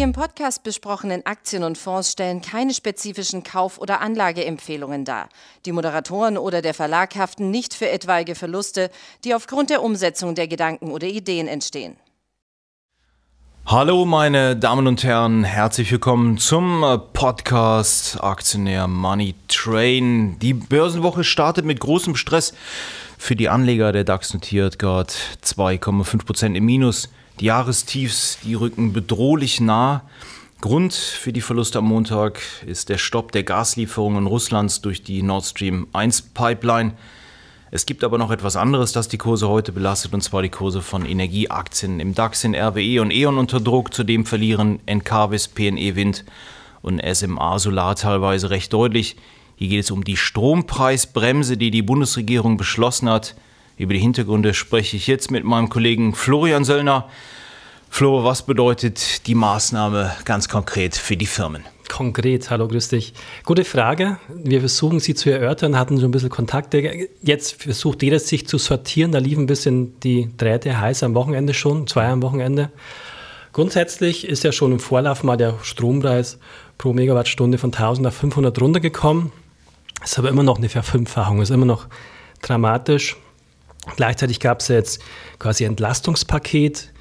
Die im Podcast besprochenen Aktien und Fonds stellen keine spezifischen Kauf- oder Anlageempfehlungen dar. Die Moderatoren oder der Verlag haften nicht für etwaige Verluste, die aufgrund der Umsetzung der Gedanken oder Ideen entstehen. Hallo meine Damen und Herren, herzlich willkommen zum Podcast Aktionär Money Train. Die Börsenwoche startet mit großem Stress für die Anleger. Der DAX notiert gerade 2,5% im Minus. Die Jahrestiefs, die rücken bedrohlich nah. Grund für die Verluste am Montag ist der Stopp der Gaslieferungen Russlands durch die Nord Stream 1 Pipeline. Es gibt aber noch etwas anderes, das die Kurse heute belastet, und zwar die Kurse von Energieaktien. Im DAX sind RWE und E.ON unter Druck, zudem verlieren Encarvis, PNE Wind und SMA Solar teilweise recht deutlich. Hier geht es um die Strompreisbremse, die die Bundesregierung beschlossen hat. Über die Hintergründe spreche ich jetzt mit meinem Kollegen Florian Söllner. Flo, was bedeutet die Maßnahme ganz konkret für die Firmen? Konkret, hallo, grüß dich. Gute Frage. Wir versuchen sie zu erörtern, hatten schon ein bisschen Kontakte. Jetzt versucht jeder sich zu sortieren. Da liefen ein bisschen die Drähte heiß am Wochenende schon, zwei am Wochenende. Grundsätzlich ist ja schon im Vorlauf mal der Strompreis pro Megawattstunde von 1000 auf 500 runtergekommen. Ist aber immer noch eine Verfünffachung, ist immer noch dramatisch. Gleichzeitig gab es jetzt quasi Entlastungspaket.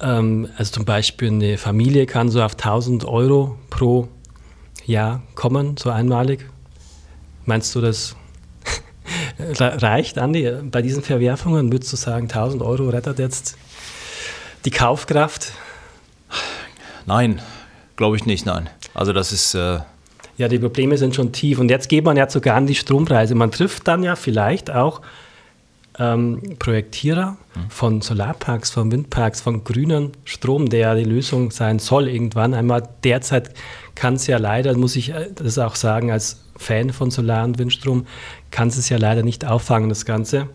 Ähm, also zum Beispiel eine Familie kann so auf 1000 Euro pro Jahr kommen, so einmalig. Meinst du, das reicht, Andi, bei diesen Verwerfungen? Würdest du sagen, 1000 Euro rettet jetzt die Kaufkraft? Nein, glaube ich nicht, nein. Also das ist... Äh ja, die Probleme sind schon tief. Und jetzt geht man ja sogar an die Strompreise. Man trifft dann ja vielleicht auch ähm, Projektierer von Solarparks, von Windparks, von grünen Strom, der ja die Lösung sein soll irgendwann. Einmal derzeit kann es ja leider, muss ich äh, das auch sagen, als Fan von Solar- und Windstrom, kann es ja leider nicht auffangen, das Ganze,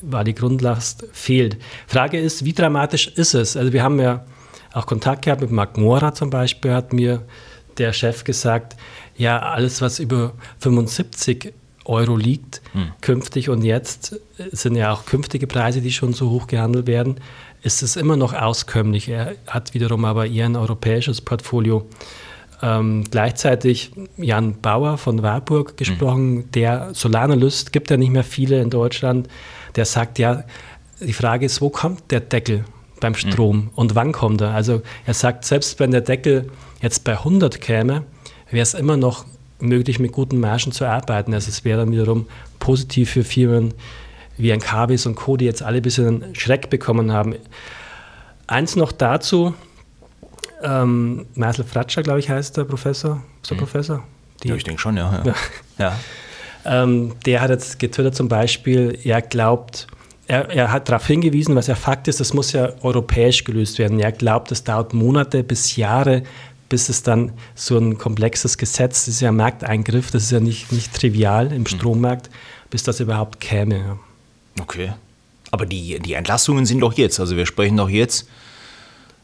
weil die Grundlast fehlt. Frage ist, wie dramatisch ist es? Also wir haben ja auch Kontakt gehabt mit Marc Mora zum Beispiel, hat mir der Chef gesagt, ja, alles, was über 75 Euro liegt hm. künftig und jetzt sind ja auch künftige Preise, die schon so hoch gehandelt werden, ist es immer noch auskömmlich. Er hat wiederum aber eher ein europäisches Portfolio. Ähm, gleichzeitig Jan Bauer von Warburg gesprochen, hm. der Solaranalyst, gibt ja nicht mehr viele in Deutschland, der sagt ja, die Frage ist, wo kommt der Deckel beim hm. Strom hm. und wann kommt er? Also er sagt, selbst wenn der Deckel jetzt bei 100 käme, wäre es immer noch möglich, mit guten Margen zu arbeiten. Also es wäre dann wiederum positiv für Firmen wie ein Kabis und Co., die jetzt alle ein bisschen Schreck bekommen haben. Eins noch dazu, ähm, Marcel Fratscher, glaube ich, heißt der Professor, so mhm. Professor? Die, ja, ich denke schon, ja. ja. ja. Ähm, der hat jetzt getwittert zum Beispiel, er glaubt, er, er, hat darauf hingewiesen, was ja Fakt ist, das muss ja europäisch gelöst werden. Er glaubt, es dauert Monate bis Jahre, bis es dann so ein komplexes Gesetz, das ist ja ein Markteingriff, das ist ja nicht, nicht trivial im hm. Strommarkt, bis das überhaupt käme. Ja. Okay. Aber die, die Entlassungen sind doch jetzt. Also wir sprechen doch jetzt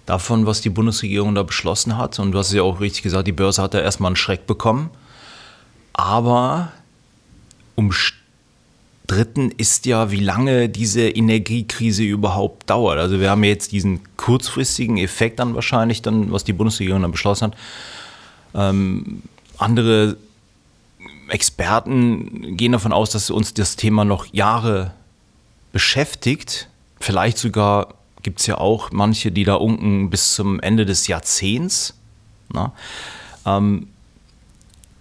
davon, was die Bundesregierung da beschlossen hat. Und du hast ja auch richtig gesagt, die Börse hat da erstmal einen Schreck bekommen. Aber um Dritten ist ja, wie lange diese Energiekrise überhaupt dauert. Also wir haben jetzt diesen kurzfristigen Effekt dann wahrscheinlich, dann, was die Bundesregierung dann beschlossen hat. Ähm, andere Experten gehen davon aus, dass uns das Thema noch Jahre beschäftigt. Vielleicht sogar gibt es ja auch manche, die da unken bis zum Ende des Jahrzehnts. Ähm,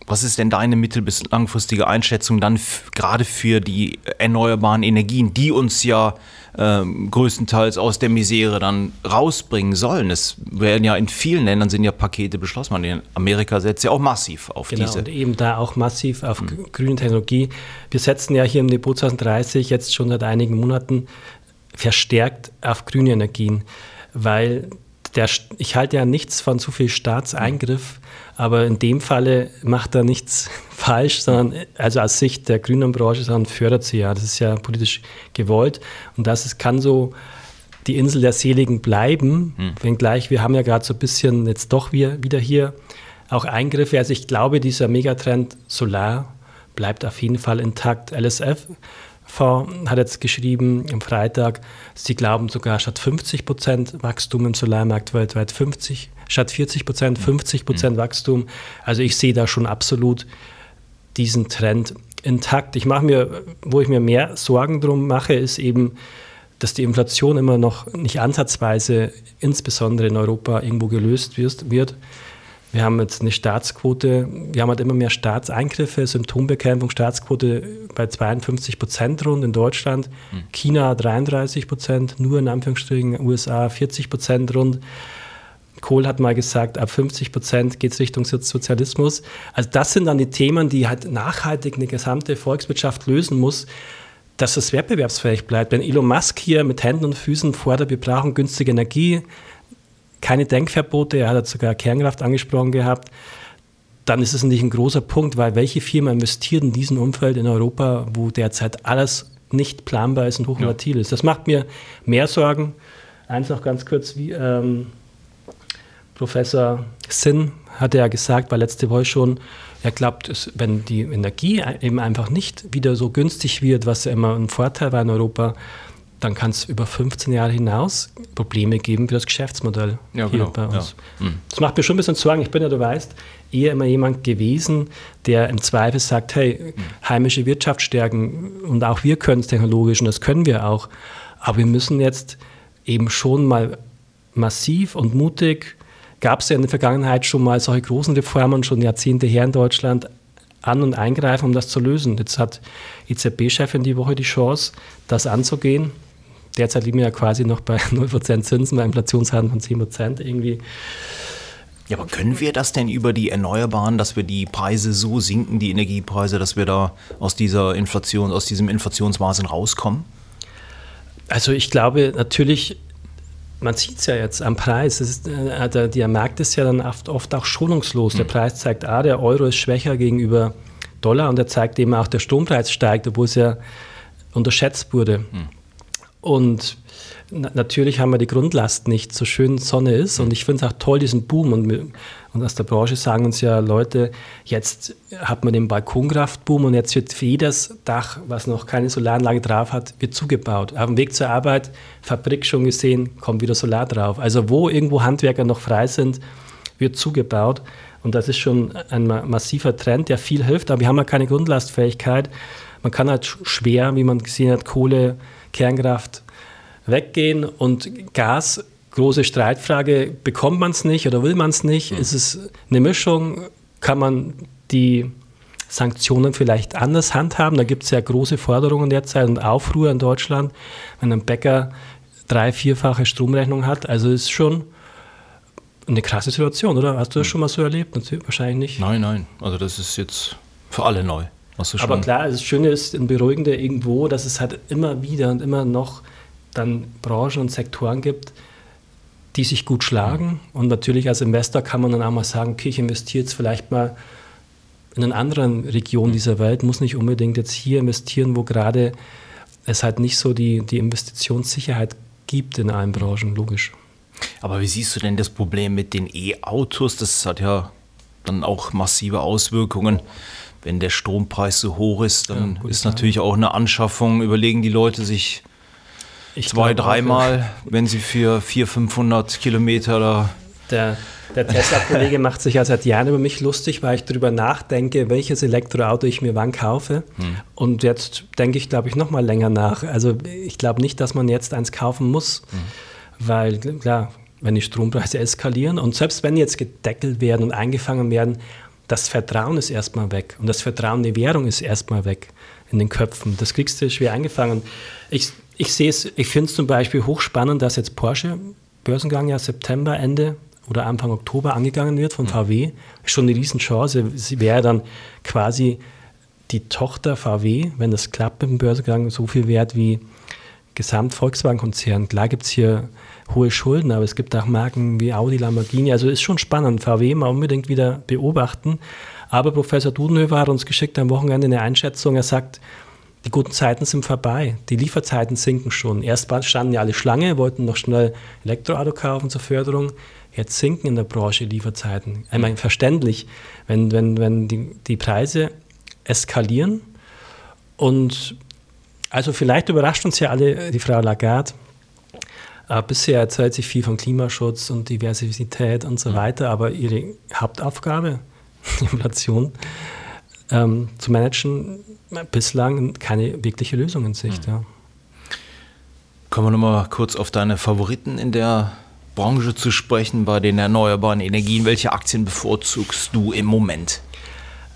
was ist denn deine mittel- bis langfristige Einschätzung dann gerade für die erneuerbaren Energien, die uns ja äh, größtenteils aus der Misere dann rausbringen sollen? Es werden ja in vielen Ländern sind ja Pakete beschlossen. In Amerika setzt ja auch massiv auf genau, diese. Und eben da auch massiv auf mhm. grüne Technologie. Wir setzen ja hier im Depot 2030 jetzt schon seit einigen Monaten verstärkt auf grüne Energien, weil der, ich halte ja nichts von zu viel Staatseingriff, aber in dem Falle macht er nichts falsch, sondern also aus Sicht der grünen Branche, sondern fördert sie ja. Das ist ja politisch gewollt und das ist, kann so die Insel der Seligen bleiben, hm. wenngleich wir haben ja gerade so ein bisschen jetzt doch wieder hier auch Eingriffe. Also ich glaube, dieser Megatrend Solar bleibt auf jeden Fall intakt. LSF hat jetzt geschrieben am Freitag, sie glauben sogar statt 50 Prozent Wachstum im Solarmarkt weltweit 50, statt 40 Prozent 50 Prozent mhm. Wachstum. Also ich sehe da schon absolut diesen Trend intakt. Ich mache mir, wo ich mir mehr Sorgen drum mache, ist eben, dass die Inflation immer noch nicht ansatzweise, insbesondere in Europa, irgendwo gelöst wird. Wir haben jetzt eine Staatsquote, wir haben halt immer mehr Staatseingriffe, Symptombekämpfung, Staatsquote bei 52 Prozent rund in Deutschland, hm. China 33 Prozent, nur in Anführungsstrichen, USA 40 Prozent rund. Kohl hat mal gesagt, ab 50 Prozent geht es Richtung Sozialismus. Also das sind dann die Themen, die halt nachhaltig eine gesamte Volkswirtschaft lösen muss, dass es wettbewerbsfähig bleibt. Wenn Elon Musk hier mit Händen und Füßen fordert, wir brauchen günstige Energie, keine Denkverbote, er hat sogar Kernkraft angesprochen gehabt, dann ist es nicht ein großer Punkt, weil welche Firma investiert in diesem Umfeld in Europa, wo derzeit alles nicht planbar ist und hochvolatil ja. ist. Das macht mir mehr Sorgen. Eins noch ganz kurz, wie ähm, Professor Sinn hatte ja gesagt, war letzte Woche schon, er glaubt, wenn die Energie eben einfach nicht wieder so günstig wird, was ja immer ein Vorteil war in Europa, dann kann es über 15 Jahre hinaus Probleme geben für das Geschäftsmodell ja, hier genau. bei uns. Ja. Mhm. Das macht mir schon ein bisschen Sorgen. Ich bin ja, du weißt, eher immer jemand gewesen, der im Zweifel sagt, hey, mhm. heimische Wirtschaft stärken und auch wir können es technologisch und das können wir auch. Aber wir müssen jetzt eben schon mal massiv und mutig, gab es ja in der Vergangenheit schon mal solche großen Reformen, schon Jahrzehnte her in Deutschland, an- und eingreifen, um das zu lösen. Jetzt hat EZB-Chefin die Woche die Chance, das anzugehen derzeit liegen wir ja quasi noch bei 0% Zinsen, bei Inflationsraten von 10% irgendwie. Ja, aber können wir das denn über die Erneuerbaren, dass wir die Preise so sinken, die Energiepreise, dass wir da aus dieser Inflation, aus diesem Inflationswahnsinn rauskommen? Also ich glaube natürlich, man sieht es ja jetzt am Preis. Ist, äh, der, der, Markt ist ja dann oft, oft auch schonungslos. Der hm. Preis zeigt, ah, der Euro ist schwächer gegenüber Dollar und er zeigt eben auch, der Strompreis steigt, obwohl es ja unterschätzt wurde. Hm. Und na natürlich haben wir die Grundlast nicht, so schön Sonne ist. Und ich finde es auch toll, diesen Boom. Und, und aus der Branche sagen uns ja Leute, jetzt hat man den Balkonkraftboom und jetzt wird für jedes Dach, was noch keine Solaranlage drauf hat, wird zugebaut. Auf dem Weg zur Arbeit, Fabrik schon gesehen, kommt wieder Solar drauf. Also wo irgendwo Handwerker noch frei sind, wird zugebaut. Und das ist schon ein massiver Trend, der viel hilft. Aber wir haben ja keine Grundlastfähigkeit. Man kann halt schwer, wie man gesehen hat, Kohle Kernkraft weggehen und Gas, große Streitfrage, bekommt man es nicht oder will man es nicht? Mhm. Ist es eine Mischung? Kann man die Sanktionen vielleicht anders handhaben? Da gibt es ja große Forderungen derzeit und Aufruhr in Deutschland, wenn ein Bäcker drei-, vierfache Stromrechnung hat. Also ist schon eine krasse Situation, oder? Hast du das hm. schon mal so erlebt? Natürlich, wahrscheinlich nicht. Nein, nein. Also das ist jetzt für alle neu. Aber klar, das Schöne ist ein Beruhigende irgendwo, dass es halt immer wieder und immer noch dann Branchen und Sektoren gibt, die sich gut schlagen. Und natürlich als Investor kann man dann auch mal sagen, okay, ich investiere jetzt vielleicht mal in einer anderen Region dieser Welt, muss nicht unbedingt jetzt hier investieren, wo gerade es halt nicht so die, die Investitionssicherheit gibt in allen Branchen, logisch. Aber wie siehst du denn das Problem mit den E-Autos? Das hat ja dann auch massive Auswirkungen wenn der Strompreis so hoch ist, dann ja, ist natürlich auch eine Anschaffung, überlegen die Leute sich ich zwei, dreimal, wenn sie für 400, 500 Kilometer da. Der, der Tesla-Kollege macht sich ja seit Jahren über mich lustig, weil ich darüber nachdenke, welches Elektroauto ich mir wann kaufe. Hm. Und jetzt denke ich, glaube ich, noch mal länger nach. Also ich glaube nicht, dass man jetzt eins kaufen muss, hm. weil klar, wenn die Strompreise eskalieren und selbst wenn jetzt gedeckelt werden und eingefangen werden, das Vertrauen ist erstmal weg und das Vertrauen in die Währung ist erstmal weg in den Köpfen. Das kriegst du schwer eingefangen. Ich, ich sehe es, ich finde es zum Beispiel hochspannend, dass jetzt Porsche Börsengang ja September, Ende oder Anfang Oktober angegangen wird von mhm. VW. Schon eine Riesenchance. Sie wäre dann quasi die Tochter VW, wenn das klappt mit dem Börsengang, so viel wert wie Gesamt-Volkswagen-Konzern. Klar gibt es hier hohe Schulden, aber es gibt auch Marken wie Audi, Lamborghini. Also ist schon spannend. VW mal unbedingt wieder beobachten. Aber Professor Dudenhöfer hat uns geschickt am Wochenende eine Einschätzung. Er sagt, die guten Zeiten sind vorbei. Die Lieferzeiten sinken schon. Erst standen ja alle Schlange, wollten noch schnell Elektroauto kaufen zur Förderung. Jetzt sinken in der Branche Lieferzeiten. Ich meine, verständlich, wenn, wenn, wenn die, die Preise eskalieren und Also vielleicht überrascht uns ja alle die Frau Lagarde. Äh, bisher erzählt sie viel von Klimaschutz und Diversität und so mhm. weiter, aber ihre Hauptaufgabe, die Inflation, ähm, zu managen, bislang keine wirkliche Lösung in Sicht. Mhm. Ja. Kommen wir nochmal kurz auf deine Favoriten in der Branche zu sprechen, bei den erneuerbaren Energien. Welche Aktien bevorzugst du im Moment?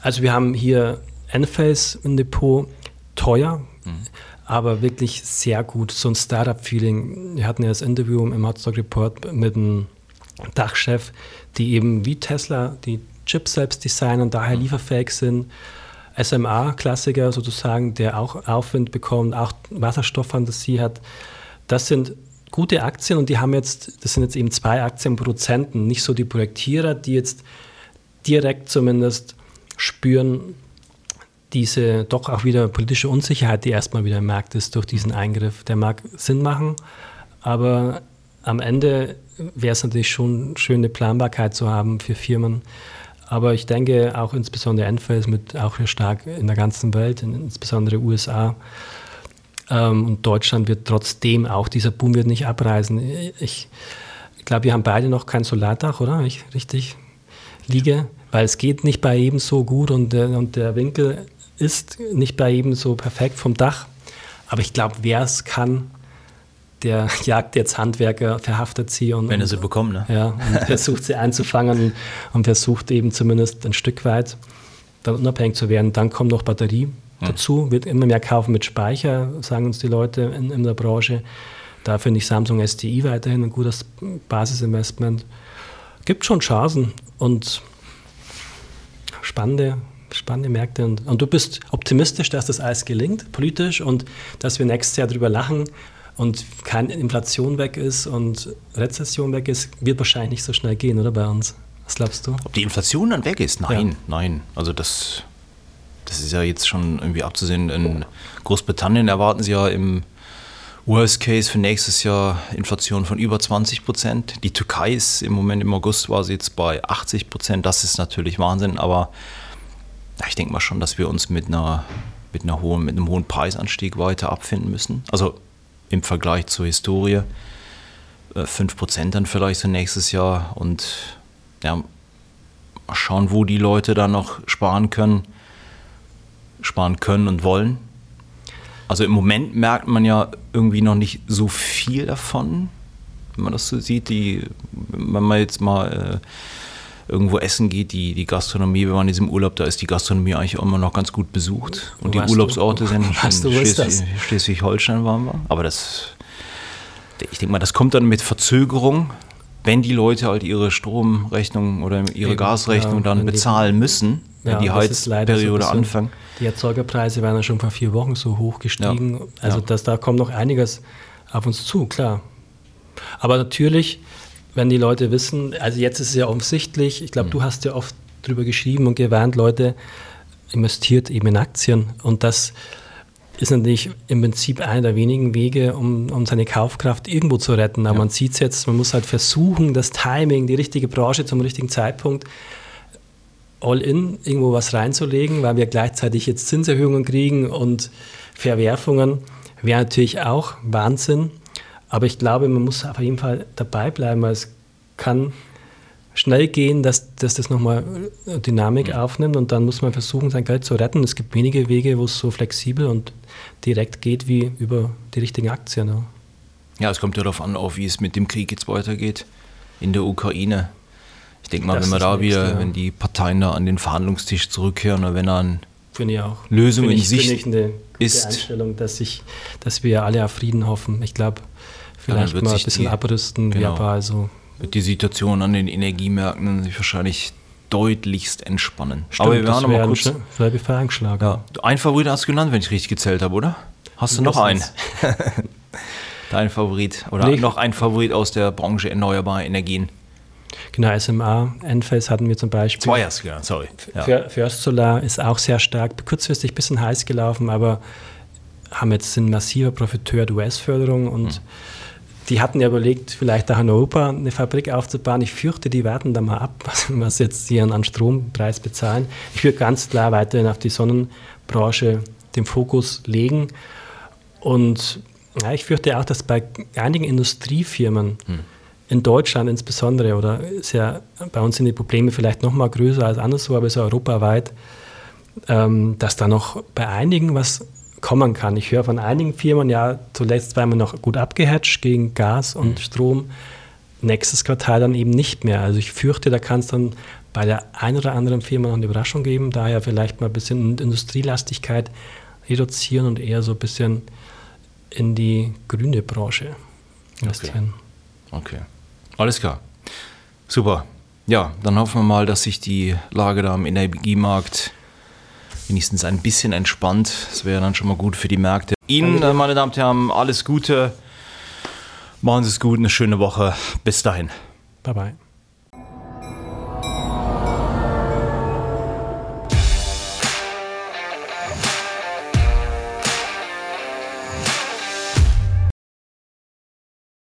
Also wir haben hier Enphase im Depot, teuer, mhm. aber wirklich sehr gut. So ein Startup-Feeling. Wir hatten ja das Interview im Hotstock Report mit einem Dachchef, die eben wie Tesla die Chips selbst designen, daher mhm. lieferfähig sind. SMA-Klassiker sozusagen, der auch Aufwind bekommt, auch Wasserstofffantasie hat. Das sind gute Aktien und die haben jetzt, das sind jetzt eben zwei Aktienproduzenten, nicht so die Projektierer, die jetzt direkt zumindest spüren, diese doch auch wieder politische Unsicherheit, die erstmal wieder im Markt ist durch diesen Eingriff. Der mag Sinn machen, aber am Ende wäre es natürlich schon schön, eine Planbarkeit zu haben für Firmen. Aber ich denke auch insbesondere Enphase mit auch stark in der ganzen Welt, insbesondere USA, ähm, und Deutschland wird trotzdem auch, dieser Boom wird nicht abreißen. Ich, glaube, wir haben beide noch kein Solardach, oder? Ich richtig liege, weil es geht nicht bei jedem so gut und und der Winkel ist nicht bei jedem so perfekt vom Dach. Aber ich glaube, wer es kann, der jagt jetzt Handwerker, verhaftet sie und. Wenn er sie bekommt, ne? Ja, und versucht sie einzufangen und versucht eben zumindest ein Stück weit dann unabhängig zu werden. Dann kommt noch Batterie hm. dazu, wird immer mehr kaufen mit Speicher, sagen uns die Leute in, in der Branche. Da finde ich Samsung SDI weiterhin ein gutes Basisinvestment. Gibt schon Chancen und spannende, spannende Märkte. Und, und du bist optimistisch, dass das alles gelingt, politisch, und dass wir nächstes Jahr darüber lachen und keine Inflation weg ist und Rezession weg ist, wird wahrscheinlich nicht so schnell gehen, oder bei uns? Was glaubst du? Ob die Inflation dann weg ist? Nein, ja. nein. Also das das ist ja jetzt schon irgendwie abzusehen. In Großbritannien erwarten sie ja im Worst Case für nächstes Jahr Inflation von über 20 Prozent. Die Türkei ist im Moment im August war sie jetzt bei 80 Prozent. Das ist natürlich Wahnsinn, aber ich denke mal schon, dass wir uns mit einer mit einer hohen mit einem hohen Preisanstieg weiter abfinden müssen. Also im Vergleich zur Historie 5 äh, Prozent dann vielleicht so nächstes Jahr und ja, mal schauen, wo die Leute dann noch sparen können sparen können und wollen. Also im Moment merkt man ja irgendwie noch nicht so viel davon, wenn man das so sieht. Die, wenn man jetzt mal äh, irgendwo essen geht, die, die Gastronomie, wenn man in diesem Urlaub, da ist die Gastronomie eigentlich auch immer noch ganz gut besucht. Und die Urlaubsorte du, sind in Schleswig, Schleswig-Holstein waren wir. Aber das, ich denke mal, das kommt dann mit Verzögerung, wenn die Leute halt ihre Stromrechnung oder ihre Eben, Gasrechnung ja, dann bezahlen müssen, wenn ja, die Heizperiode so anfängt. Die Erzeugerpreise waren ja schon vor vier Wochen so hoch gestiegen. Ja, also. Das, da kommt noch einiges auf uns zu, klar. Aber natürlich, wenn die Leute wissen, also jetzt ist es ja offensichtlich, ich glaube, mhm. du hast ja oft darüber geschrieben und gewarnt, Leute, investiert eben in Aktien. Und das ist natürlich im Prinzip einer der wenigen Wege, um, um seine Kaufkraft irgendwo zu retten. Aber ja. man sieht es jetzt, man muss halt versuchen, das Timing, die richtige Branche zum richtigen Zeitpunkt all-in irgendwo was reinzulegen, weil wir gleichzeitig jetzt Zinserhöhungen kriegen und Verwerfungen, wäre natürlich auch Wahnsinn. Aber ich glaube, man muss auf jeden Fall dabei bleiben, weil es kann schnell gehen, dass, dass das nochmal Dynamik mhm. aufnimmt und dann muss man versuchen, sein Geld zu retten. Es gibt wenige Wege, wo es so flexibel und direkt geht wie über die richtigen Aktien. Ja, ja es kommt ja darauf an, auch wie es mit dem Krieg jetzt weitergeht in der Ukraine. Ich denke mal, das wenn wir da wieder, ja. wenn die Parteien da an den Verhandlungstisch zurückkehren oder wenn dann Lösungen in Sicht ich eine ist. Einstellung, dass, ich, dass wir alle auf Frieden hoffen. Ich glaube, vielleicht mal ein bisschen die, abrüsten, genau, aber also wird die Situation an den Energiemärkten sich wahrscheinlich deutlichst entspannen. Stimmt, aber wir werden noch mal kurz. Ein, ja, ein Favorit hast du genannt, wenn ich richtig gezählt habe, oder? Hast du noch einen? Dein Favorit oder nee, noch ein Favorit aus der Branche erneuerbare Energien? Genau, SMA, Enphase hatten wir zum Beispiel. Zwei hast ja, sorry. Ja. First Solar ist auch sehr stark, kurzfristig ein bisschen heiß gelaufen, aber haben jetzt ein massiver Profiteur der US-Förderung und mhm. Die hatten ja überlegt, vielleicht auch in Europa eine Fabrik aufzubauen. Ich fürchte, die warten da mal ab, was jetzt sie an Strompreis bezahlen. Ich würde ganz klar weiterhin auf die Sonnenbranche den Fokus legen Und ja, ich fürchte auch, dass bei einigen Industriefirmen hm. in Deutschland insbesondere, oder ist ja, bei uns sind die Probleme vielleicht noch mal größer als anderswo, aber ja europaweit, ähm, dass da noch bei einigen was kommen kann. Ich höre von einigen Firmen, ja, zuletzt waren wir noch gut abgehatcht gegen Gas und mhm. Strom. Nächstes Quartal dann eben nicht mehr. Also ich fürchte, da kann es dann bei der einen oder anderen Firma noch eine Überraschung geben, daher vielleicht mal ein bisschen Industrielastigkeit reduzieren und eher so ein bisschen in die grüne Branche investieren. Okay. okay. Alles klar. Super. Ja, dann hoffen wir mal, dass sich die Lage da am Energiemarkt wenigstens ein bisschen entspannt. Das wäre dann schon mal gut für die Märkte. Ihnen, meine Damen und Herren, alles Gute. Machen Sie es gut, eine schöne Woche. Bis dahin. Bye bye.